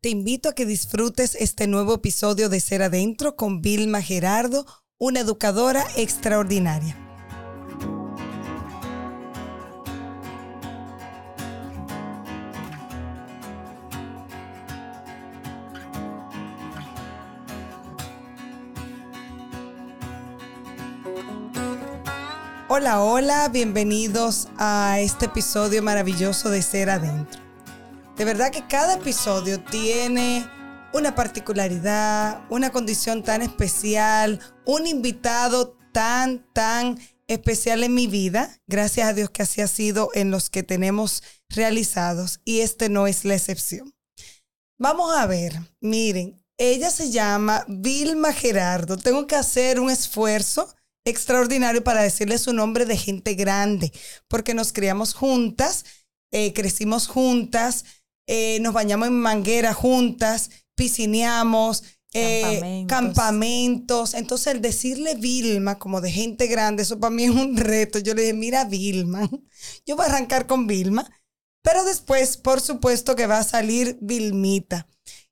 Te invito a que disfrutes este nuevo episodio de Ser Adentro con Vilma Gerardo, una educadora extraordinaria. Hola, hola, bienvenidos a este episodio maravilloso de Ser Adentro. De verdad que cada episodio tiene una particularidad, una condición tan especial, un invitado tan, tan especial en mi vida. Gracias a Dios que así ha sido en los que tenemos realizados y este no es la excepción. Vamos a ver, miren, ella se llama Vilma Gerardo. Tengo que hacer un esfuerzo extraordinario para decirle su nombre de gente grande, porque nos criamos juntas, eh, crecimos juntas, eh, nos bañamos en manguera juntas, piscineamos, eh, campamentos. Entonces, el decirle Vilma como de gente grande, eso para mí es un reto. Yo le dije, mira, Vilma, yo voy a arrancar con Vilma, pero después, por supuesto, que va a salir Vilmita.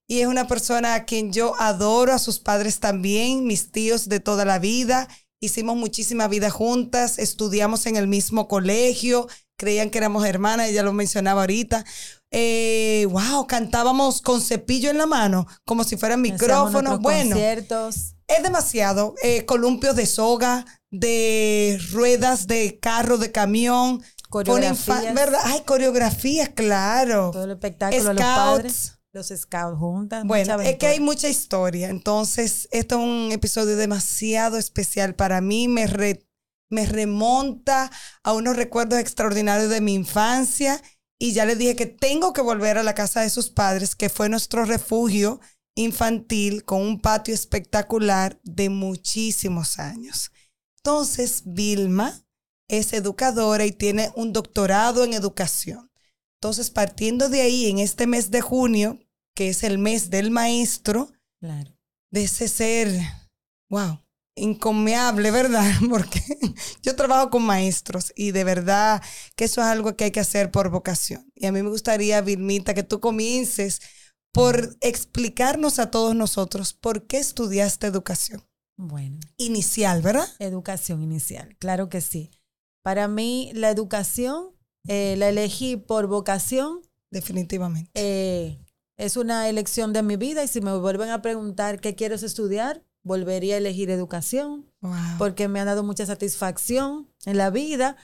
Y es una persona a quien yo adoro, a sus padres también, mis tíos de toda la vida. Hicimos muchísima vida juntas, estudiamos en el mismo colegio, creían que éramos hermanas, ella lo mencionaba ahorita eh, wow, cantábamos con cepillo en la mano, como si fueran micrófonos. Bueno, conciertos. es demasiado. Eh, columpios de soga, de ruedas de carro, de camión. Coreografías. ¿verdad? Ay, coreografías, claro. Todo el espectáculo, los padres. Los scouts juntas. Bueno, es que hay mucha historia. Entonces, esto es un episodio demasiado especial para mí. Me, me remonta a unos recuerdos extraordinarios de mi infancia y ya le dije que tengo que volver a la casa de sus padres, que fue nuestro refugio infantil con un patio espectacular de muchísimos años. Entonces, Vilma es educadora y tiene un doctorado en educación. Entonces, partiendo de ahí, en este mes de junio, que es el mes del maestro, de ese ser, wow, incomiable, ¿verdad? Porque yo trabajo con maestros y de verdad que eso es algo que hay que hacer por vocación. Y a mí me gustaría, Vilmita, que tú comiences por explicarnos a todos nosotros por qué estudiaste educación. Bueno. Inicial, ¿verdad? Educación inicial, claro que sí. Para mí, la educación eh, la elegí por vocación. Definitivamente. Eh, es una elección de mi vida y si me vuelven a preguntar qué quieres estudiar, volvería a elegir educación porque me ha dado mucha satisfacción en la vida.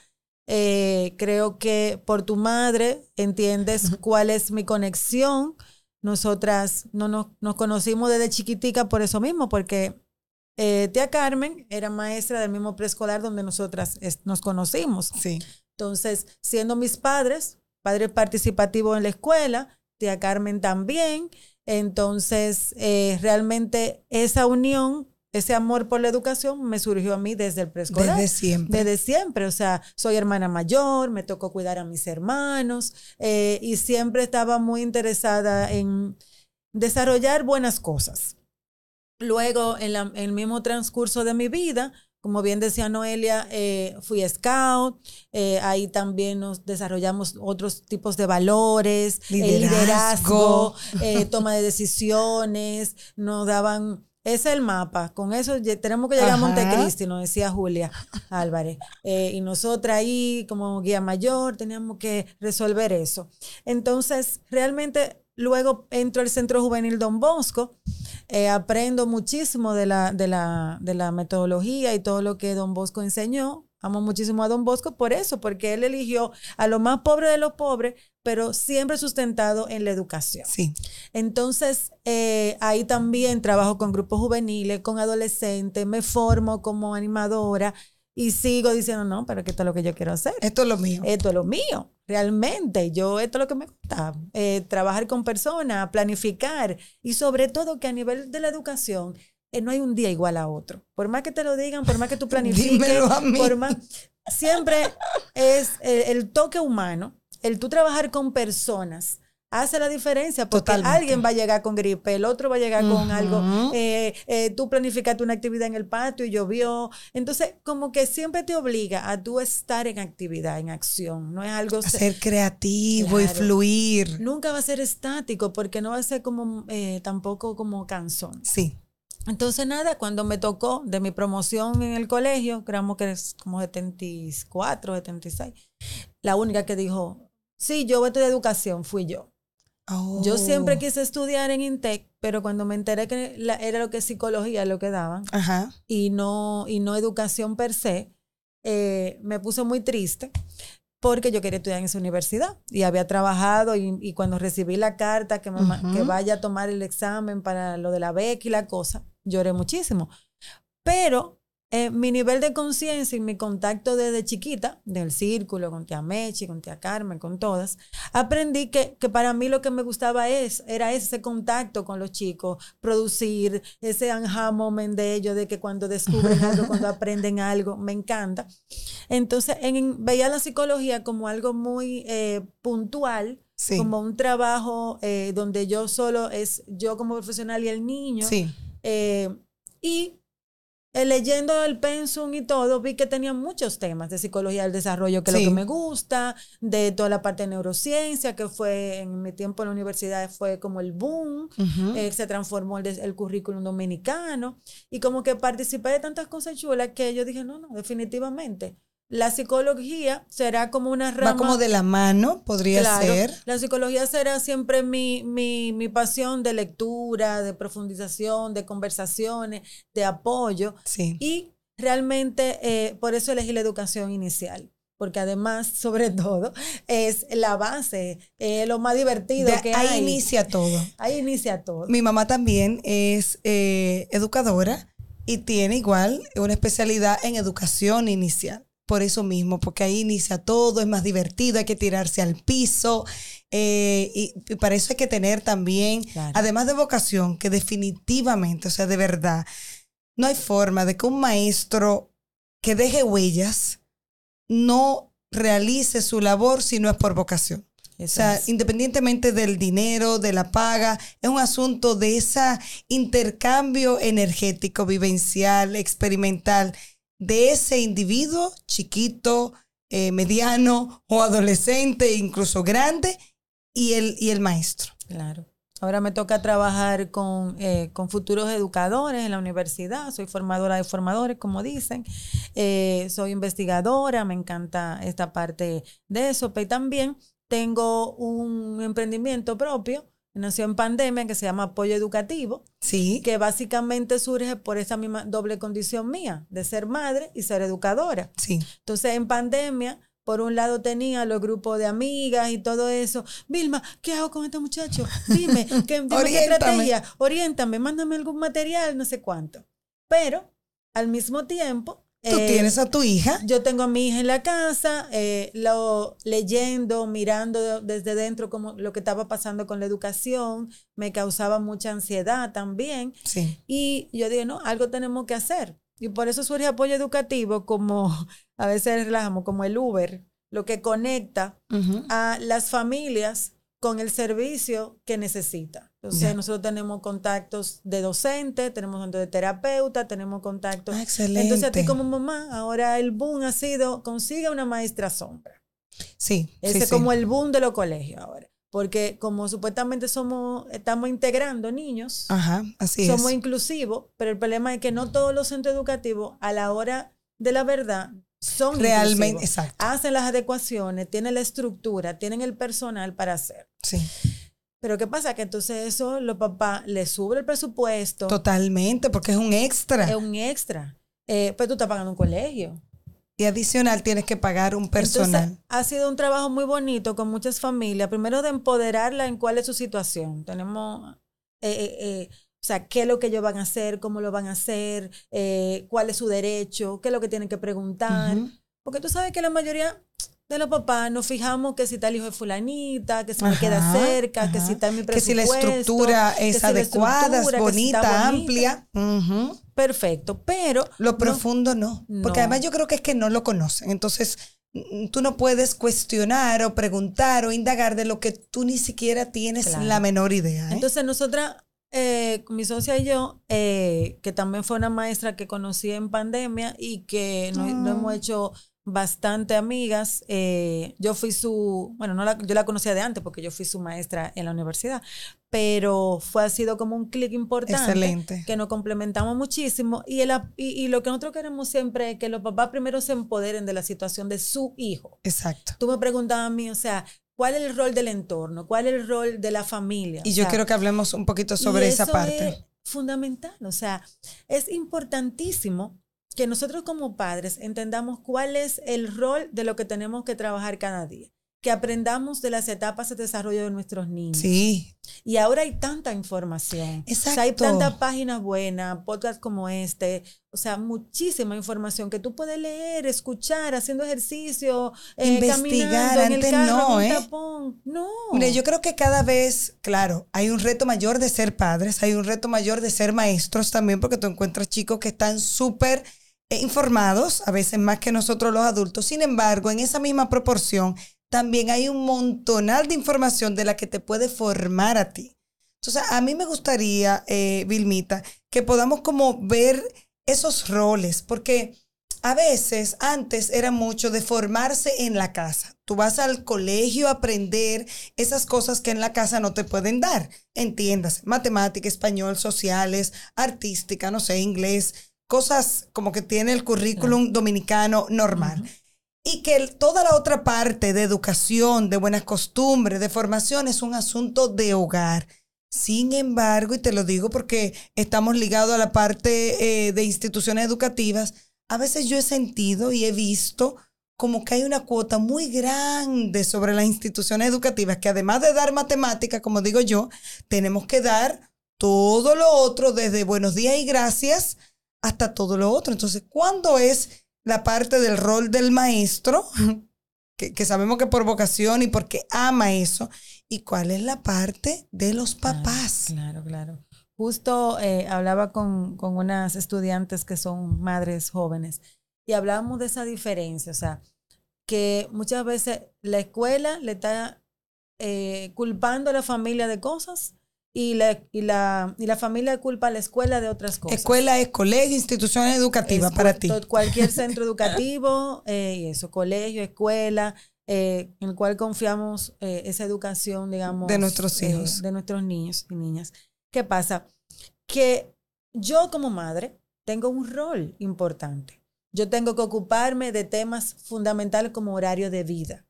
Eh, creo que por tu madre entiendes cuál es mi conexión. Nosotras no nos, conocimos desde chiquitica por eso mismo, porque eh, tía Carmen era maestra del mismo preescolar donde nosotras nos conocimos. Sí. Entonces, siendo mis padres, padre participativo en la escuela, tía Carmen también, entonces, eh, realmente esa unión, ese amor por la educación me surgió a mí desde el preescolar. Desde siempre. Desde siempre. O sea, soy hermana mayor, me tocó cuidar a mis hermanos eh, y siempre estaba muy interesada en desarrollar buenas cosas. Luego, en, en el mismo transcurso de mi vida, como bien decía Noelia, eh, fui scout, eh, ahí también nos desarrollamos otros tipos de valores, liderazgo, eh, toma de decisiones, nos daban, es el mapa, con eso tenemos que llegar a Montecristi, nos decía Julia Álvarez, y nosotras ahí como guía mayor teníamos que resolver eso. Entonces, realmente luego entro al Centro Juvenil Don Bosco, eh, aprendo muchísimo de la, de, la, de la metodología y todo lo que Don Bosco enseñó. Amo muchísimo a Don Bosco por eso, porque él eligió a lo más pobre de los pobres, pero siempre sustentado en la educación. Sí. Entonces, eh, ahí también trabajo con grupos juveniles, con adolescentes, me formo como animadora y sigo diciendo, no, pero que esto es lo que yo quiero hacer. Esto es lo mío. Esto es lo mío, realmente. Yo, esto es lo que me gusta. Eh, trabajar con personas, planificar y sobre todo que a nivel de la educación eh, no hay un día igual a otro. Por más que te lo digan, por más que tú planifiques, por más, siempre es el, el toque humano, el tú trabajar con personas hace la diferencia porque Totalmente. alguien va a llegar con gripe, el otro va a llegar con algo, eh, eh, tú planificaste una actividad en el patio y llovió. Entonces, como que siempre te obliga a tú estar en actividad, en acción. No es algo... A ser creativo y fluir. Nunca va a ser estático porque no va a ser como eh, tampoco como cansón. Sí. Entonces, nada, cuando me tocó de mi promoción en el colegio, creamos que es como 74, 76, la única que dijo, sí, yo voy a estudiar educación, fui yo. Yo siempre Oh. quise estudiar en Intec, pero cuando me enteré que la- era lo que psicología lo que daban Ajá. y no, y no educación per se, eh, me puse muy triste porque yo quería estudiar en esa universidad y había trabajado y, y cuando recibí la carta que, me que vaya a tomar el examen para lo de la beca y la cosa, lloré muchísimo. Pero eh, mi nivel de conciencia y mi contacto desde chiquita, del círculo, con tía Mechi, con tía Carmen, con todas, aprendí que, que para mí lo que me gustaba es, era ese contacto con los chicos, producir ese aha moment de ellos, de que cuando descubren algo, cuando aprenden algo, me encanta. Entonces, en- veía la psicología como algo muy eh, puntual, Sí. como un trabajo eh, donde yo solo es yo como profesional y el niño. Sí. Eh, y eh, leyendo el pensum y todo, vi que tenía muchos temas de psicología del desarrollo, que es lo que me gusta, de toda la parte de neurociencia, que fue en mi tiempo en la universidad fue como el boom, eh, se transformó el, el currículum dominicano, y como que participé de tantas cosas chulas que yo dije, no, no, definitivamente. La psicología será como una rama. Va como de la mano, podría Claro, ser. La psicología será siempre mi, mi, mi pasión de lectura, de profundización, de conversaciones, de apoyo. Sí. Y realmente eh, por eso elegí la educación inicial. Porque además, sobre todo, es la base, eh, lo más divertido De que ahí hay. inicia todo. Ahí inicia todo. Mi mamá también es eh, educadora y tiene igual una especialidad en educación inicial. Por eso mismo, porque ahí inicia todo, es más divertido, hay que tirarse al piso. eh, y, y para eso hay que tener también, Claro. además de vocación, que definitivamente, o sea, de verdad, no hay forma de que un maestro que deje huellas no realice su labor si no es por vocación. O sea, es. independientemente del dinero, de la paga, es un asunto de ese intercambio energético, vivencial, experimental, de ese individuo chiquito, eh, mediano o adolescente, incluso grande, y el, y el maestro. Claro. Ahora me toca trabajar con, eh, con futuros educadores en la universidad. Soy formadora de formadores, como dicen. Eh, soy investigadora, me encanta esta parte de eso. Pero también tengo un emprendimiento propio, nació en pandemia, que se llama Apoyo Educativo, Sí. que básicamente surge por esa misma doble condición mía, de ser madre y ser educadora. Sí. Entonces, en pandemia, por un lado tenía los grupos de amigas y todo eso. Vilma, ¿qué hago con este muchacho? Dime, ¿qué, dime qué estrategia? Oriéntame, mándame algún material, no sé cuánto. Pero, al mismo tiempo... Tú eh, tienes a tu hija. yo tengo a mi hija en la casa, eh, lo, leyendo, mirando de- desde dentro como lo que estaba pasando con la educación, me causaba mucha ansiedad también. Sí. Y yo dije, no, algo tenemos que hacer. Y por eso surge apoyo educativo como, a veces relajamos, como el Uber, lo que conecta a las familias con el servicio que necesita. Entonces, Ya. nosotros tenemos contactos de docentes, tenemos contactos de terapeuta, tenemos contactos. Ah, excelente. Entonces, a ti como mamá, ahora el boom ha sido, consigue una maestra sombra. Sí. Ese es sí. como el boom de los colegios ahora. Porque como supuestamente somos, estamos integrando niños, Ajá, así somos es. inclusivos, pero el problema es que no todos los centros educativos a la hora de la verdad son Realmente, inclusivos. exacto. Hacen las adecuaciones, tienen la estructura, tienen el personal para hacer. Sí. Pero ¿qué pasa? Que entonces eso los papás les sube el presupuesto, Totalmente, porque es un extra. es un extra. Eh, pero tú estás pagando un colegio. Y adicional tienes que pagar un personal. Entonces, ha sido un trabajo muy bonito con muchas familias. Primero de empoderarla en cuál es su situación. Tenemos, eh, eh, eh, o sea, qué es lo que ellos van a hacer, cómo lo van a hacer, eh, cuál es su derecho, qué es lo que tienen que preguntar. Porque tú sabes que la mayoría de los papás nos fijamos que si está el hijo de fulanita, que si me queda cerca, que si está en mi que si presupuesto. la estructura que es si adecuada, estructura, es si bonita, amplia. Perfecto, pero Lo no- profundo no. Porque No. además yo creo que es que no lo conocen. Entonces, mm, tú no puedes cuestionar o preguntar o indagar de lo que tú ni siquiera tienes Claro. la menor idea. ¿eh? Entonces, nosotras, eh, mi socia y yo, eh, que también fue una maestra que conocí en pandemia y que nos, nos Ah. hemos hecho bastante amigas. eh, yo fui su, bueno, no la, yo la conocía de antes porque yo fui su maestra en la universidad, pero fue, ha sido como un clic importante. Excelente. Que nos complementamos muchísimo y, el, y, y lo que nosotros queremos siempre es que los papás primero se empoderen de la situación de su hijo. Exacto. Tú me preguntabas a mí, o sea, ¿cuál es el rol del entorno? ¿Cuál es el rol de la familia? Y O yo sea, quiero que hablemos un poquito sobre esa parte. Es fundamental, o sea, es importantísimo que nosotros como padres entendamos cuál es el rol de lo que tenemos que trabajar cada día, que aprendamos de las etapas de desarrollo de nuestros niños. Sí, Y ahora hay tanta información. O sea, hay Exacto. tantas páginas buenas, podcasts como este, o sea, muchísima información que tú puedes leer, escuchar, haciendo ejercicio, eh, Investigar, en el antes carro, no, ¿eh? tapón. No. Mire, yo creo que cada vez, claro, hay un reto mayor de ser padres, hay un reto mayor de ser maestros también, porque tú encuentras chicos que están súper informados, a veces más que nosotros los adultos. Sin embargo, en esa misma proporción, también hay un montonal de información de la que te puede formar a ti. Entonces, a mí me gustaría, eh, Vilmita, que podamos como ver esos roles, porque a veces antes era mucho de formarse en la casa. Tú vas al colegio a aprender esas cosas que en la casa no te pueden dar. Entiendas, matemática, español, sociales, artística, no sé, inglés, cosas como que tiene el currículum dominicano normal. Ujú. Y que el- toda la otra parte de educación, de buenas costumbres, de formación es un asunto de hogar. Sin embargo, y te lo digo porque estamos ligados a la parte eh, de instituciones educativas, a veces yo he sentido y he visto como que hay una cuota muy grande sobre las instituciones educativas que además de dar matemática, como digo yo, tenemos que dar todo lo otro, desde buenos días y gracias hasta todo lo otro. Entonces, ¿cuándo es la parte del rol del maestro? Que, que sabemos que por vocación y porque ama eso. ¿Y cuál es la parte de los papás? Claro, claro. Justo eh, hablaba con, con unas estudiantes que son madres jóvenes y hablábamos de esa diferencia, o sea, que muchas veces la escuela le está eh, culpando a la familia de cosas y la, y, la, y la familia culpa a la escuela de otras cosas. Escuela es colegio, instituciones educativas Es para ti. Cualquier centro educativo, eh, y eso, colegio, escuela, eh, en el cual confiamos eh, esa educación, digamos. De nuestros hijos. de nuestros niños y niñas. ¿Qué pasa? Que yo como madre tengo un rol importante. Yo tengo que ocuparme de temas fundamentales como horario de vida.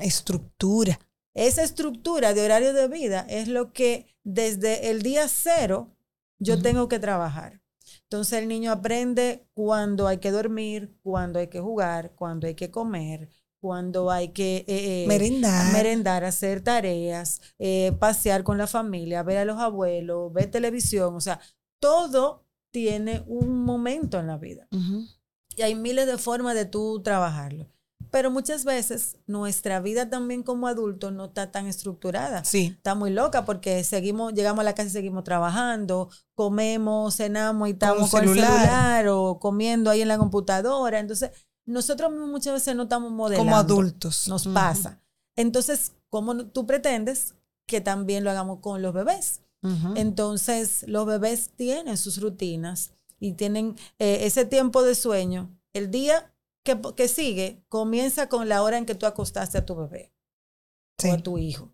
Estructura. Esa estructura de horario de vida es lo que desde el día cero yo tengo que trabajar. Entonces el niño aprende cuándo hay que dormir, cuándo hay que jugar, cuándo hay que comer, cuándo hay que eh, eh, Merendar. merendar, hacer tareas, eh, pasear con la familia, ver a los abuelos, ver televisión. O sea, todo tiene un momento en la vida y hay miles de formas de tú trabajarlo. Pero muchas veces nuestra vida también como adultos no está tan estructurada. Sí. Está muy loca porque seguimos, llegamos a la casa y seguimos trabajando, comemos, cenamos y estamos con, el celular. celular o comiendo ahí en la computadora. Entonces, nosotros muchas veces no estamos modelando. Como adultos. Nos pasa. Entonces, ¿cómo tú pretendes que también lo hagamos con los bebés? Entonces, los bebés tienen sus rutinas y tienen eh, ese tiempo de sueño. El día que, que sigue comienza con la hora en que tú acostaste a tu bebé Sí. o a tu hijo.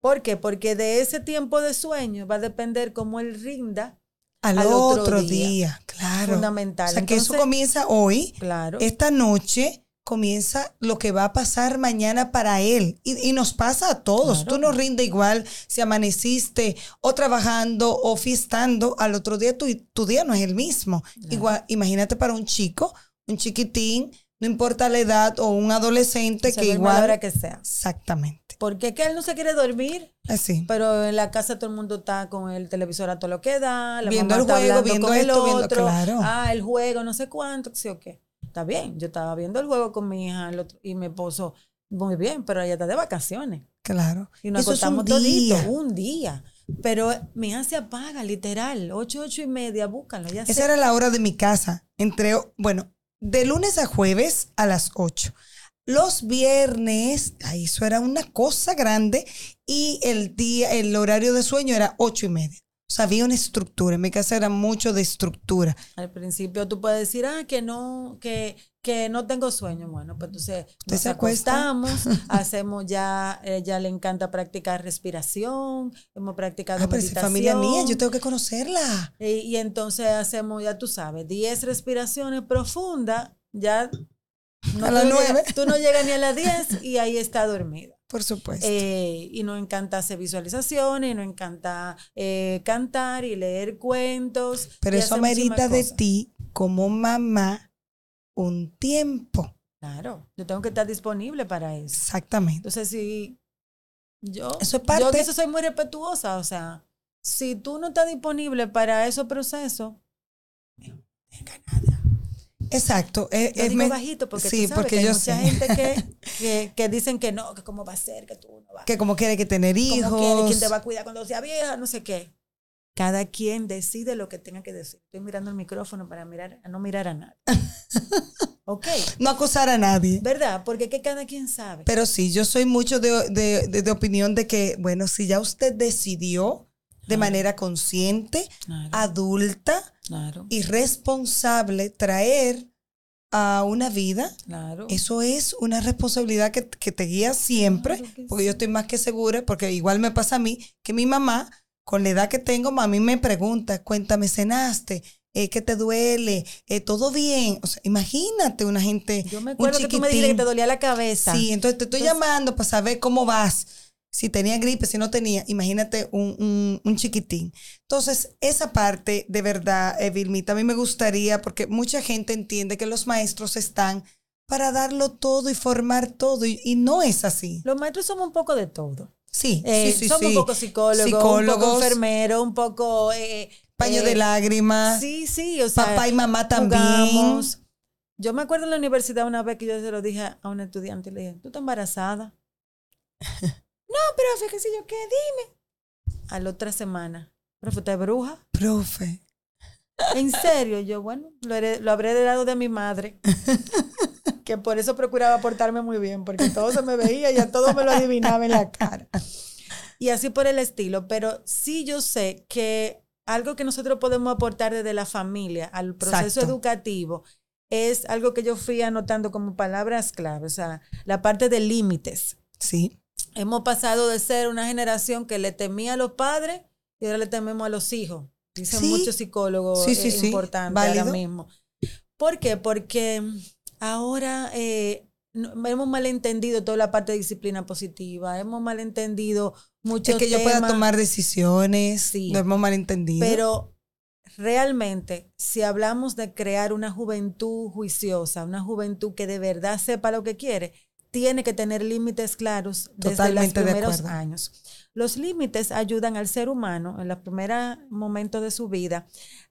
¿Por qué? Porque de ese tiempo de sueño va a depender cómo él rinda Al, al otro otro día. día. Claro. fundamental. O sea, que eso comienza hoy. Claro. Esta noche comienza lo que va a pasar mañana para él. Y, y nos pasa a todos. Claro. Tú no rinde igual si amaneciste o trabajando o fiestando. Al otro día tu, tu día no es el mismo. Claro. Igual, imagínate para un chico, un chiquitín, no importa la edad, o un adolescente Se que duerme a la igual... hora que sea. Exactamente. Porque que él no se quiere dormir, Así. pero en la casa todo el mundo está con el televisor a todo lo que da, la Viendo mamá el juego, viendo con el esto, viendo- otro, claro. ah, el juego, no sé cuánto, sí o qué. Está bien, yo estaba viendo el juego con mi hija el otro- y mi esposo, muy bien, pero ella está de vacaciones. Claro. Y nos Eso es un acostamos día. un día. Pero mi hija se apaga, literal, ocho, ocho y media, búscalo, ya Esa sé. era la hora de mi casa. Entre, bueno, de lunes a jueves a las 8. Los viernes, ahí eso era una cosa grande y el día, el horario de sueño era ocho y media. O sea, había una estructura. En mi casa era mucho de estructura. Al principio tú puedes decir, ah, que no, que, que no tengo sueño. Bueno, pues entonces nos se acostamos, hacemos ya, ella le encanta practicar respiración, hemos practicado Ah, pero esa es familia mía, yo tengo que conocerla. y, y entonces hacemos, ya tú sabes, 10 respiraciones profundas, ya no A las tú no nueve. llegas- tú no llegas ni a las 10 y ahí está dormida. Por supuesto. Eh, y nos encanta hacer visualizaciones, y nos encanta eh, cantar y leer cuentos. pero eso amerita de ti como mamá un tiempo. Claro, yo tengo que estar disponible para eso. Exactamente. Entonces, si yo, Eso es yo parte- de eso soy muy respetuosa, o sea, si tú no estás disponible para esos procesos, nada. Exacto. Yo es digo me- bajito porque sí, tú sabes porque que hay yo mucha sé. gente que, que, que dicen que no, que cómo va a ser, que tú no vas que como quiere que tener ¿Cómo hijos. quiere? ¿Quién te va a cuidar cuando sea vieja? No sé qué. Cada quien decide lo que tenga que decir. Estoy mirando el micrófono para mirar, a no mirar a nadie. ok, No acusar a nadie. ¿verdad? Porque que cada quien sabe. Pero sí, yo soy mucho de, de- de- de opinión de que, bueno, si ya usted decidió de Claro. manera consciente, Claro, adulta claro, y responsable traer a una vida, claro. eso es una responsabilidad que, que te guía siempre, Claro que porque yo estoy más que segura, porque igual me pasa a mí, que mi mamá, con la edad que tengo, mami me pregunta, cuéntame, ¿cenaste? Eh, ¿Qué te duele? Eh, ¿Todo bien? O sea, imagínate una gente, Yo me un acuerdo que tú me dijiste que te dolía la cabeza. Sí, entonces te estoy Entonces- llamando para saber cómo vas. Si tenía gripe, si no tenía, imagínate un, un- un chiquitín. Entonces, esa parte, de verdad, eh, Vilmita, a mí me gustaría, porque mucha gente entiende que los maestros están para darlo todo y formar todo, y, y no es así. Los maestros somos un poco de todo. Sí, Eh, sí, sí, somos sí. un poco psicólogos, un Psicólogos. poco enfermeros, un poco... eh, Paño eh, de lágrimas, Sí, sí, o sea... papá y mamá también. jugamos. Yo me acuerdo en la universidad una vez que yo se lo dije a un estudiante le dije, ¿tú estás embarazada? no, pero fíjese yo, ¿qué? Dime. A la otra semana, ¿pero usted es bruja? Profe. ¿En serio? Yo, bueno, lo, lo habré heredado de mi madre. que por eso procuraba portarme muy bien, porque todo se me veía y a todo me lo adivinaba en la cara. Y así por el estilo. Pero sí yo sé que algo que nosotros podemos aportar desde la familia al proceso Exacto. educativo es algo que yo fui anotando como palabras clave, o sea, la parte de límites. Sí, Hemos pasado de ser una generación que le temía a los padres y ahora le tememos a los hijos. Dicen Sí. muchos psicólogos Sí, sí, eh, sí. importantes ahora mismo. ¿Por qué? Porque ahora eh, no- hemos malentendido toda la parte de disciplina positiva, hemos malentendido muchos es que yo pueda temas, tomar decisiones, Sí. lo hemos malentendido. Pero realmente, si hablamos de crear una juventud juiciosa, una juventud que de verdad sepa lo que quiere, tiene que tener límites claros desde Totalmente los de primeros acuerdo. años. Los límites ayudan al ser humano en los primeros momentos de su vida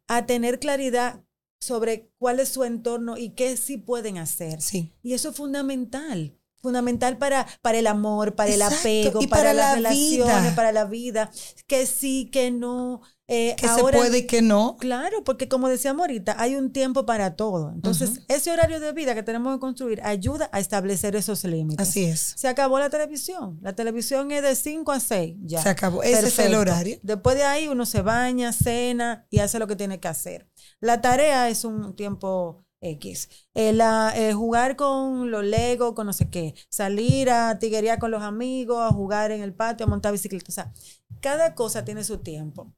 a tener claridad sobre cuál es su entorno y qué sí pueden hacer. sí. Y eso es fundamental. Fundamental para, para el amor, para el apego, y para, para las la relaciones, vida. para la vida. Que sí, que no. Eh, Que ahora- se puede y que no. Claro, porque como decíamos ahorita, hay un tiempo para todo. Entonces, ese horario de vida que tenemos que construir ayuda a establecer esos límites. Así es. Se acabó la televisión. La televisión es de 5 a 6. Ya. Se acabó. Ese es el horario. Después de ahí uno se baña, cena y hace lo que tiene que hacer. La tarea es un tiempo X. Eh, la- eh, jugar con los Legos, con no sé qué. Salir a tiguería con los amigos, a jugar en el patio, a montar bicicleta. O sea, cada cosa tiene su tiempo.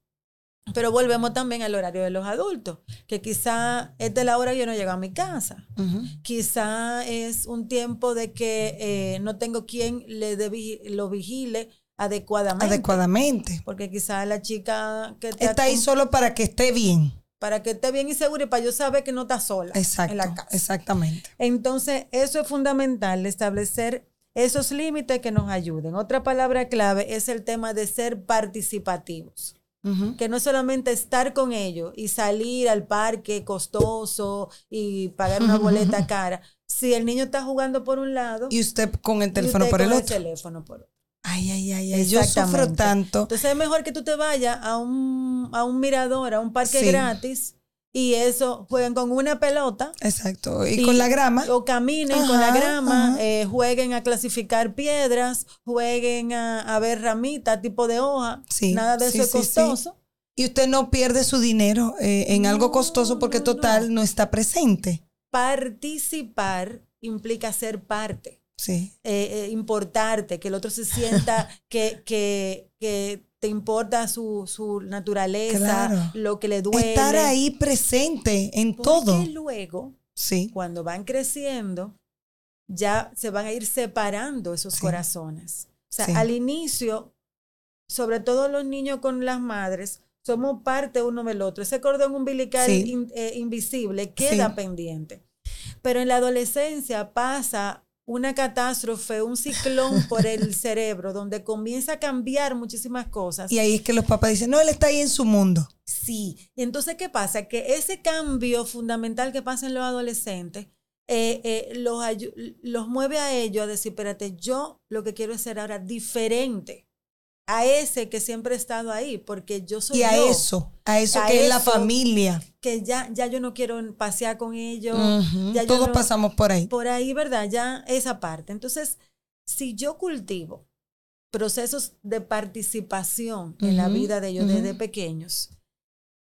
Pero volvemos también al horario de los adultos, que quizá es de la hora que yo no llego a mi casa. Ujú. Quizá es un tiempo de que eh, no tengo quien le dé vigi- lo vigile adecuadamente. Adecuadamente. Porque quizá la chica que te Está ahí solo para que esté bien. Para que esté bien y segura y para yo saber que no está sola Exacto. en la casa. Exactamente. Entonces, eso es fundamental, establecer esos límites que nos ayuden. Otra palabra clave es el tema de ser participativos. Que no es solamente estar con ellos y salir al parque costoso y pagar una boleta cara. Si el niño está jugando por un lado Y usted con el y teléfono usted por el otro. teléfono por otro. Ay, ay, ay, ay. Yo sufro tanto. Entonces es mejor que tú te vayas a un, a un mirador, a un parque Sí. gratis y eso jueguen con una pelota. Exacto. Y, con la grama. O caminen con la grama, eh, jueguen a clasificar piedras, jueguen a, a ver ramitas, tipo de hoja. Sí, Nada de sí, eso es costoso. Y usted no pierde su dinero eh, en algo costoso porque no, total no. está presente. Participar implica ser parte. Sí. eh, eh, importarte, que el otro se sienta que, que, que te importa su, su naturaleza, Claro. lo que le duele. Estar ahí presente en Porque todo. luego, Sí. cuando van creciendo, ya se van a ir separando esos Sí. corazones. O sea, Sí. al inicio, sobre todo los niños con las madres, somos parte uno del otro. Ese cordón umbilical Sí. in- eh, invisible queda pendiente. Pero en la adolescencia pasa una catástrofe, un ciclón por el cerebro, donde comienza a cambiar muchísimas cosas. Y ahí es que los papás dicen, no, él está ahí en su mundo. Sí. Y entonces, ¿qué pasa? Que ese cambio fundamental que pasa en los adolescentes eh, eh, los, los mueve a ellos a decir, espérate, yo lo que quiero es ser ahora diferente a ese que siempre he estado ahí, porque yo soy Y a yo, eso, a eso A que es la familia. que ya, ya yo no quiero pasear con ellos, ya Todos no- pasamos por ahí. por ahí, ¿verdad? Ya esa parte. Entonces, si yo cultivo procesos de participación en la vida de ellos desde pequeños,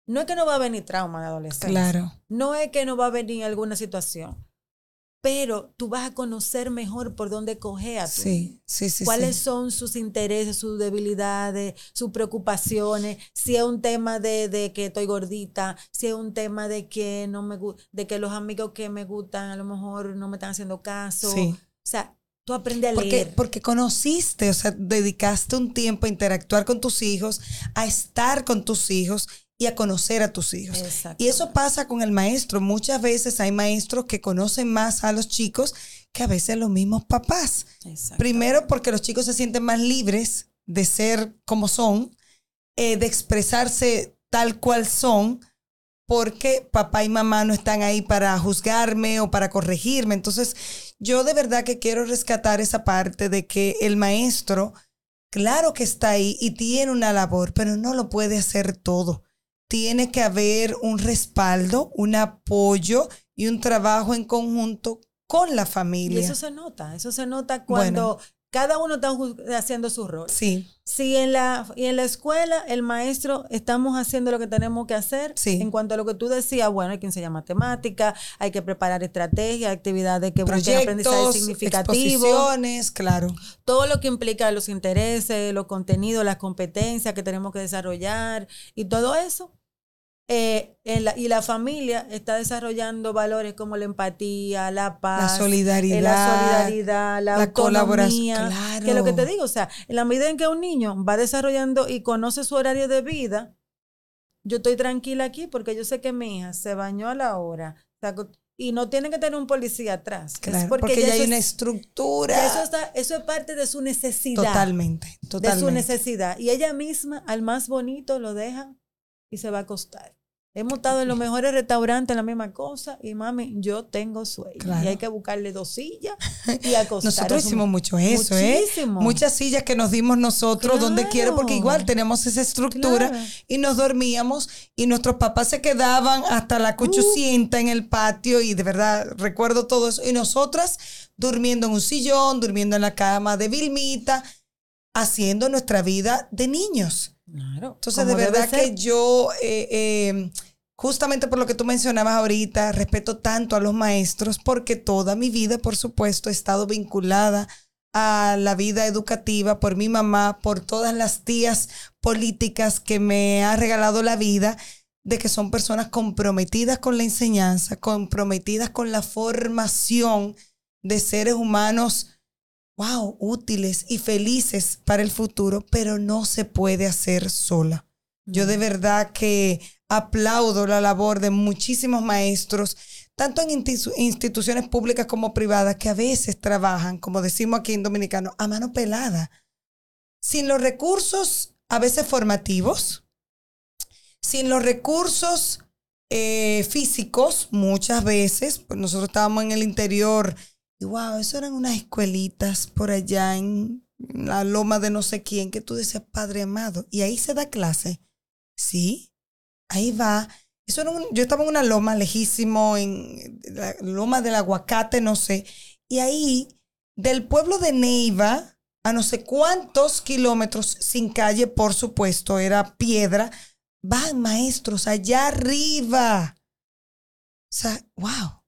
no es que no va a venir trauma de adolescencia. Claro. No es que no va a venir alguna situación, pero tú vas a conocer mejor por dónde coger a tu niño. Sí, sí, sí. cuáles sí. son sus intereses, sus debilidades, sus preocupaciones, si es un tema de, de que estoy gordita, si es un tema de que no me de que los amigos que me gustan a lo mejor no me están haciendo caso. Sí. O sea, tú aprendes a Porque, leer. porque conociste, o sea, dedicaste un tiempo a interactuar con tus hijos, a estar con tus hijos y a conocer a tus hijos. Y eso pasa con el maestro. Muchas veces hay maestros que conocen más a los chicos que a veces los mismos papás. Primero porque los chicos se sienten más libres de ser como son, eh, de expresarse tal cual son, porque papá y mamá no están ahí para juzgarme o para corregirme. Entonces, yo de verdad que quiero rescatar esa parte de que el maestro, claro que está ahí y tiene una labor, pero no lo puede hacer todo. Tiene que haber un respaldo, un apoyo y un trabajo en conjunto con la Y familia. eso se nota, eso se nota cuando cada uno está haciendo su rol. Sí, Si en la, y en la escuela el maestro estamos haciendo lo que tenemos que hacer, Sí. en cuanto a lo que tú decías, bueno, hay que enseñar matemática, hay que preparar estrategias, actividades que busquen aprendizaje significativo, exposiciones, claro. todo lo que implica los intereses, los contenidos, las competencias que tenemos que desarrollar y todo eso. Eh, en la, y la familia está desarrollando valores como la empatía, la paz, La solidaridad, eh, la solidaridad, la, la colaboración, claro. que es lo que te digo, o sea, en la medida en que un niño va desarrollando y conoce su horario de vida, yo estoy tranquila aquí porque yo sé que mi hija se bañó a la hora y no tiene que tener un policía atrás. Es Claro, porque, ya ya hay eso una es- estructura. eso, está, eso es parte de su necesidad. totalmente, De su totalmente. necesidad. Y ella misma, al más bonito, lo deja y se va a acostar. Hemos estado en los mejores restaurantes, la misma cosa, y mami, yo tengo sueño. Claro. Y hay que buscarle dos sillas y acostar. Nosotros hicimos mucho eso, Muchísimo. ¿eh? Muchas sillas que nos dimos nosotros donde quiera, porque igual tenemos esa estructura Claro. y nos dormíamos y nuestros papás se quedaban hasta la Uh. cuchucienta en el patio y de verdad recuerdo todo eso. Y nosotras durmiendo en un sillón, durmiendo en la cama de Vilmita, haciendo nuestra vida de niños. Claro. Entonces, de verdad que yo, eh, eh, justamente por lo que tú mencionabas ahorita, respeto tanto a los maestros porque toda mi vida, por supuesto, he estado vinculada a la vida educativa por mi mamá, por todas las tías políticas que me ha regalado la vida, de que son personas comprometidas con la enseñanza, comprometidas con la formación de seres humanos wow, útiles y felices para el futuro, pero no se puede hacer sola. Yo de verdad que aplaudo la labor de muchísimos maestros, tanto en insti- instituciones públicas como privadas, que a veces trabajan, como decimos aquí en Dominicano, a mano pelada, sin los recursos a veces formativos, sin los recursos eh, físicos, muchas veces, pues nosotros estábamos en el interior y wow, eso eran unas escuelitas por allá en la loma de no sé quién, que tú decías, Padre amado, y ahí se da clase. Sí, ahí va. Eso era un- yo estaba en una loma lejísimo, en la loma del aguacate, no sé. Y ahí, del pueblo de Neiva, a no sé cuántos kilómetros sin calle, por supuesto, era piedra, van maestros allá arriba. O sea, wow.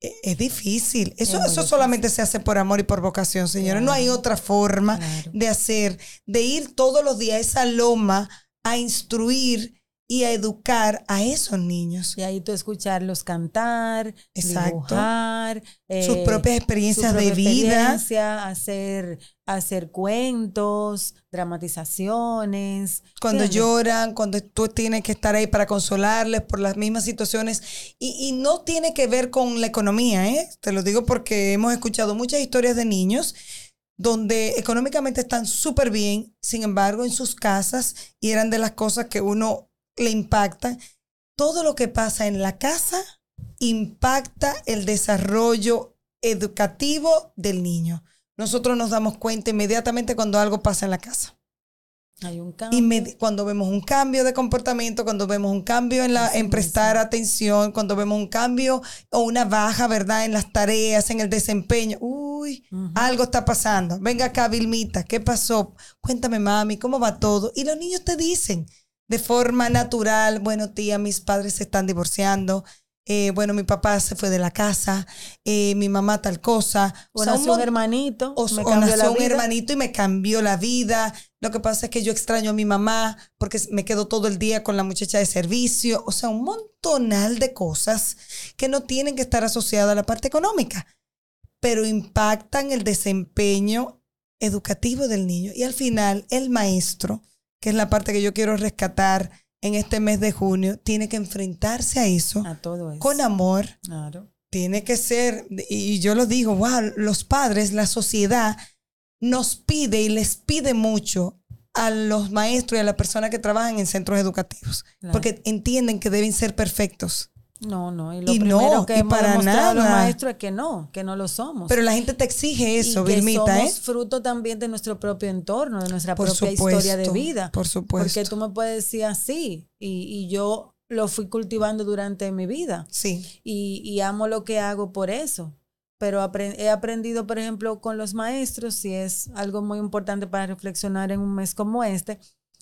E- Es difícil. Eso, Es eso difícil. solamente se hace por amor y por vocación, señores. No hay otra forma Claro. de hacer, de ir todos los días a esa loma a instruir y a educar a esos niños. Y ahí tú escucharlos cantar, Exacto. dibujar, sus eh, propias su experiencias propia de vida. experiencia, hacer, hacer cuentos, dramatizaciones. Cuando lloran, cuando tú tienes que estar ahí para consolarles por las mismas situaciones. Y, y no tiene que ver con la economía, ¿eh? Te lo digo porque hemos escuchado muchas historias de niños donde económicamente están súper bien, sin embargo, en sus casas, y eran de las cosas que uno le impactan. Todo lo que pasa en la casa impacta el desarrollo educativo del niño. Nosotros nos damos cuenta inmediatamente cuando algo pasa en la casa. Hay un cambio. Inmedi- cuando vemos un cambio de comportamiento, cuando vemos un cambio en, la, en prestar atención, cuando vemos un cambio o una baja, ¿verdad? En las tareas, en el desempeño. Uy, algo está pasando. Venga acá, Vilmita, ¿qué pasó? Cuéntame, mami, ¿cómo va todo? Y los niños te dicen de forma natural, bueno, tía, mis padres se están divorciando. eh, bueno, mi papá se fue de la casa, eh, mi mamá tal cosa. O sea, un nació un hermanito, o, me o nació la un vida. hermanito y me cambió la vida. Lo que pasa es que yo extraño a mi mamá porque me quedo todo el día con la muchacha de servicio. O sea, un montonal de cosas que no tienen que estar asociadas a la parte económica, pero impactan el desempeño educativo del niño. Y al final, el maestro, que es la parte que yo quiero rescatar en este mes de junio, tiene que enfrentarse a eso A todo eso. con amor, Claro. tiene que ser, y yo lo digo, wow, los padres, la sociedad nos pide y les pide mucho a los maestros y a las personas que trabajan en centros educativos, Claro. porque entienden que deben ser perfectos. No, no. Y lo Y primero no, que y hemos para demostrado a los nada. maestros es que no, que no lo somos. Pero la gente te exige eso, y que Vilmita, somos ¿eh? fruto también de nuestro propio entorno, de nuestra Por propia supuesto, historia de vida. por supuesto. Porque tú me puedes decir así y, y yo lo fui cultivando durante mi vida Sí, y, y amo lo que hago por eso. Pero he aprendido, por ejemplo, con los maestros, y es algo muy importante para reflexionar en un mes como este,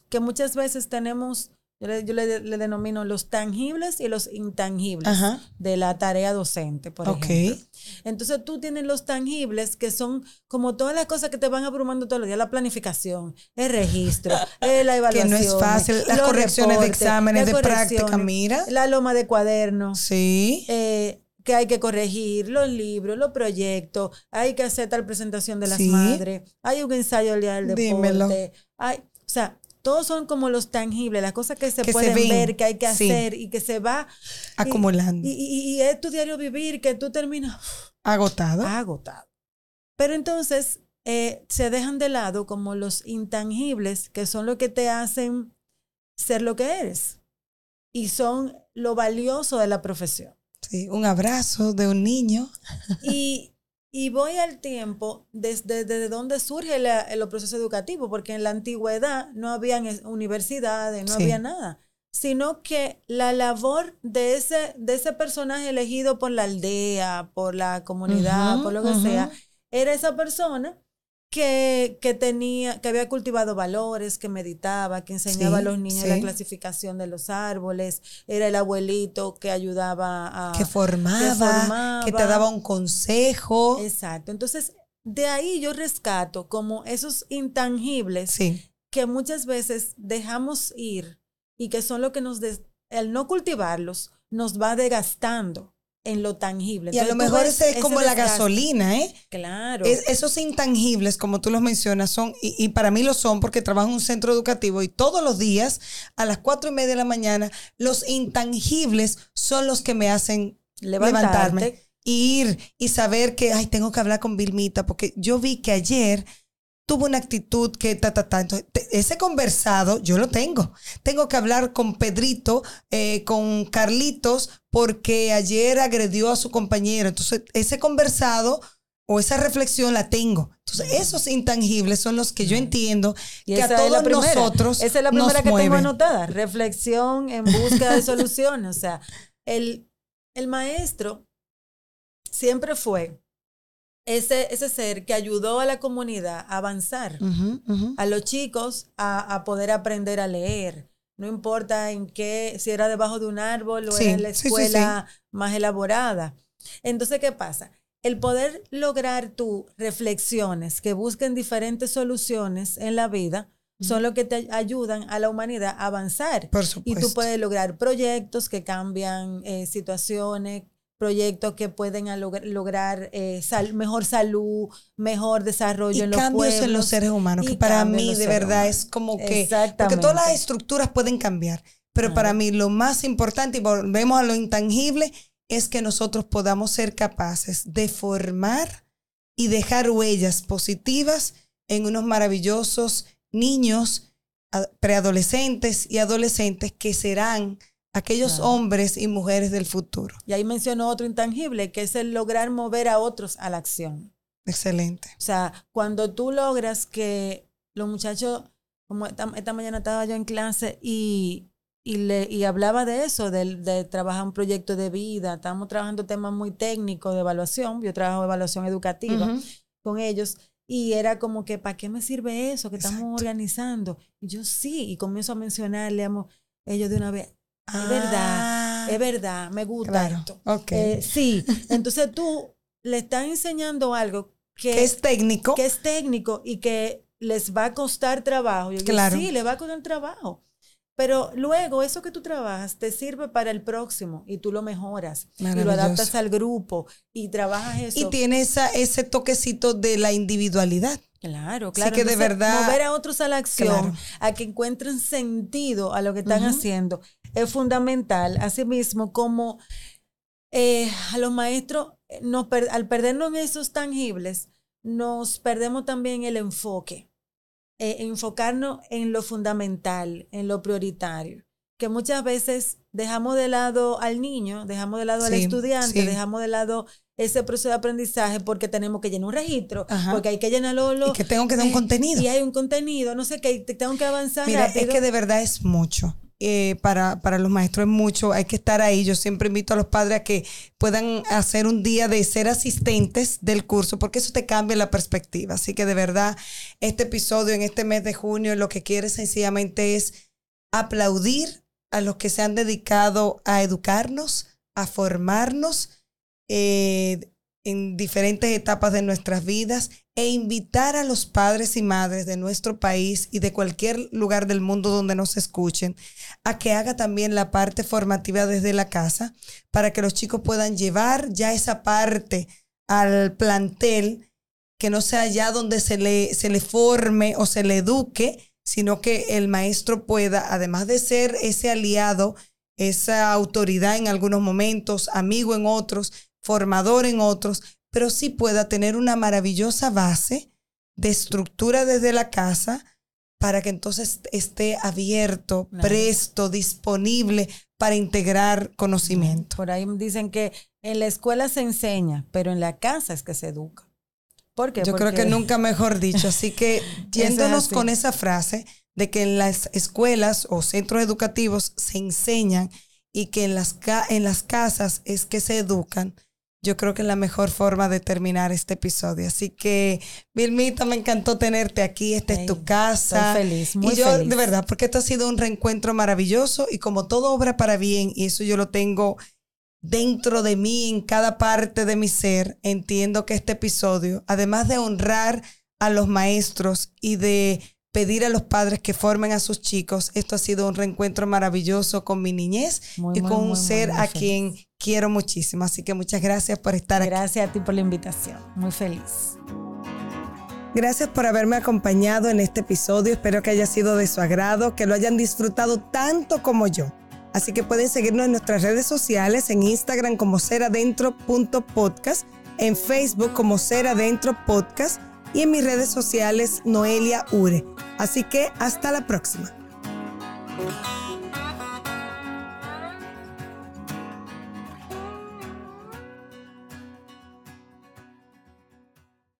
que muchas veces tenemos, yo le, yo le- le denomino los tangibles y los intangibles Ajá. de la tarea docente, por ejemplo. Entonces tú tienes los tangibles que son como todas las cosas que te van abrumando todos los días, la planificación, el registro, eh, la Que evaluación. no es fácil, las correcciones de exámenes, de práctica, mira. La loma de cuadernos, Sí, eh, que hay que corregir, los libros, los proyectos, hay que hacer tal presentación de las Sí. madres, hay un ensayo día del deporte, Dímelo. hay, o sea, todos son como los tangibles, las cosas que se Que pueden ver, que hay que sí. hacer y que se va acumulando. y, y- y es tu diario vivir que tú terminas Agotado. agotado. Pero entonces eh, se dejan de lado como los intangibles, que son lo que te hacen ser lo que eres. Y son lo valioso de la profesión. Sí, un abrazo de un niño. Y, y voy al tiempo desde, desde donde surge la- el proceso educativo, porque en la antigüedad no habían es- universidades, no Sí. había nada, sino que la labor de ese, de ese personaje elegido por la aldea, por la comunidad, por lo que sea, era esa persona que, que tenía, que había cultivado valores, que meditaba, que enseñaba Sí, a los niños la clasificación de los árboles, era el abuelito que ayudaba a que formaba, formaba. que te daba un consejo. Exacto. Entonces, de ahí yo rescato como esos intangibles Sí, que muchas veces dejamos ir y que son lo que nos, des- el no cultivarlos, nos va desgastando en lo tangible. y a lo mejor ese es ese como la gasolina, ¿eh? Claro. Es- esos intangibles, como tú los mencionas, son, y, y para mí lo son porque trabajo en un centro educativo y todos los días a las cuatro y media de la mañana, los intangibles son los que me hacen Levantarte. levantarme, ir y saber que, ay, tengo que hablar con Vilmita, porque yo vi que ayer tuvo una actitud que ta, ta, ta. Entonces, te- ese conversado yo lo tengo. Tengo que hablar con Pedrito, eh, con Carlitos, porque ayer agredió a su compañero. Entonces, ese conversado o esa reflexión la tengo. Entonces, esos intangibles son los que yo entiendo Y que a esa es la todos primera. nosotros Esa es la primera que mueve. tengo anotada. Reflexión en búsqueda de soluciones. O sea, el, el maestro siempre fue ese, ese ser que ayudó a la comunidad a avanzar, a los chicos a, a poder aprender a leer. No importa en qué, si era debajo de un árbol o Sí, era en la sí, sí, escuela más elaborada. Entonces, ¿qué pasa? El poder lograr tus reflexiones que busquen diferentes soluciones en la vida son lo que te ayudan a la humanidad a avanzar. Por Y supuesto. tú puedes lograr proyectos que cambian eh, situaciones, proyectos que pueden log- lograr eh, sal- mejor salud, mejor desarrollo y en los cambios en los pueblos. seres humanos, que para mí de verdad humanos. es como que, porque todas las estructuras pueden cambiar, pero para mí lo más importante, y volvemos a lo intangible, es que nosotros podamos ser capaces de formar y dejar huellas positivas en unos maravillosos niños, preadolescentes y adolescentes que serán aquellos Claro. hombres y mujeres del futuro. Y ahí mencionó otro intangible, que es el lograr mover a otros a la acción. Excelente. O sea, cuando tú logras que los muchachos, como esta, esta mañana estaba yo en clase y, y, le, y hablaba de eso, de, de trabajar un proyecto de vida, estábamos trabajando temas muy técnicos de evaluación, yo trabajo evaluación educativa con ellos. Y era como que, ¿para qué me sirve eso que estamos organizando? Y yo sí, y comienzo a mencionarle a mo- ellos de una vez, es verdad, es verdad, me gusta Ah, Claro. esto. Ok. Eh, sí, entonces tú le estás enseñando algo que, que es técnico. que es técnico y que les va a costar trabajo. Yo digo, Claro. sí, le va a costar trabajo. Pero luego eso que tú trabajas te sirve para el próximo y tú lo mejoras y lo adaptas al grupo y trabajas eso. Y tiene esa, ese toquecito de la individualidad. Claro, claro. que de verdad- Mover a otros a la acción, Claro. a que encuentren sentido a lo que están haciendo, es fundamental. Asimismo, como eh, a los maestros, eh, nos per- al perdernos en esos tangibles, nos perdemos también el enfoque. Eh, enfocarnos en lo fundamental, en lo prioritario. Que muchas veces dejamos de lado al niño, dejamos de lado al estudiante, sí. dejamos de lado ese proceso de aprendizaje porque tenemos que llenar un registro, Ajá. porque hay que llenarlo. lo- Y que tengo que dar un eh, contenido. Y hay un contenido, no sé qué, te- tengo que avanzar Mira, rápido. es que de verdad es mucho. Eh, para, para los maestros es mucho, hay que estar ahí. Yo siempre invito a los padres a que puedan hacer un día de ser asistentes del curso, porque eso te cambia la perspectiva. Así que de verdad, este episodio en este mes de junio lo que quiere sencillamente es aplaudir a los que se han dedicado a educarnos, a formarnos eh, en diferentes etapas de nuestras vidas e invitar a los padres y madres de nuestro país y de cualquier lugar del mundo donde nos escuchen a que haga también la parte formativa desde la casa para que los chicos puedan llevar ya esa parte al plantel que no sea allá donde se le, se le forme o se le eduque, sino que el maestro pueda, además de ser ese aliado, esa autoridad en algunos momentos, amigo en otros, formador en otros, pero sí pueda tener una maravillosa base de estructura desde la casa para que entonces esté abierto, Claro. presto, disponible para integrar conocimiento. Por ahí dicen que en la escuela se enseña, pero en la casa es que se educa. ¿Por qué? Yo creo Porque- que nunca mejor dicho. Así que yéndonos con esa frase de que en las escuelas o centros educativos se enseñan y que en las, en las casas es que se educan, yo creo que es la mejor forma de terminar este episodio. Así que, Vilmita, me encantó tenerte aquí. Esta es tu casa. estoy feliz, muy y yo, feliz. de verdad, porque esto ha sido un reencuentro maravilloso y como todo obra para bien, y eso yo lo tengo dentro de mí, en cada parte de mi ser, entiendo que este episodio, además de honrar a los maestros y de pedir a los padres que formen a sus chicos, esto ha sido un reencuentro maravilloso con mi niñez Muy, y muy, con un muy, ser a quien quiero muchísimo. Así que muchas gracias por estar aquí. Gracias a ti por la invitación. Muy feliz. Gracias por haberme acompañado en este episodio. Espero que haya sido de su agrado, que lo hayan disfrutado tanto como yo. Así que pueden seguirnos en nuestras redes sociales, en Instagram como seradentro.podcast, en Facebook como Ser Adentro Podcast y en mis redes sociales Noelia Ure. Así que hasta la próxima.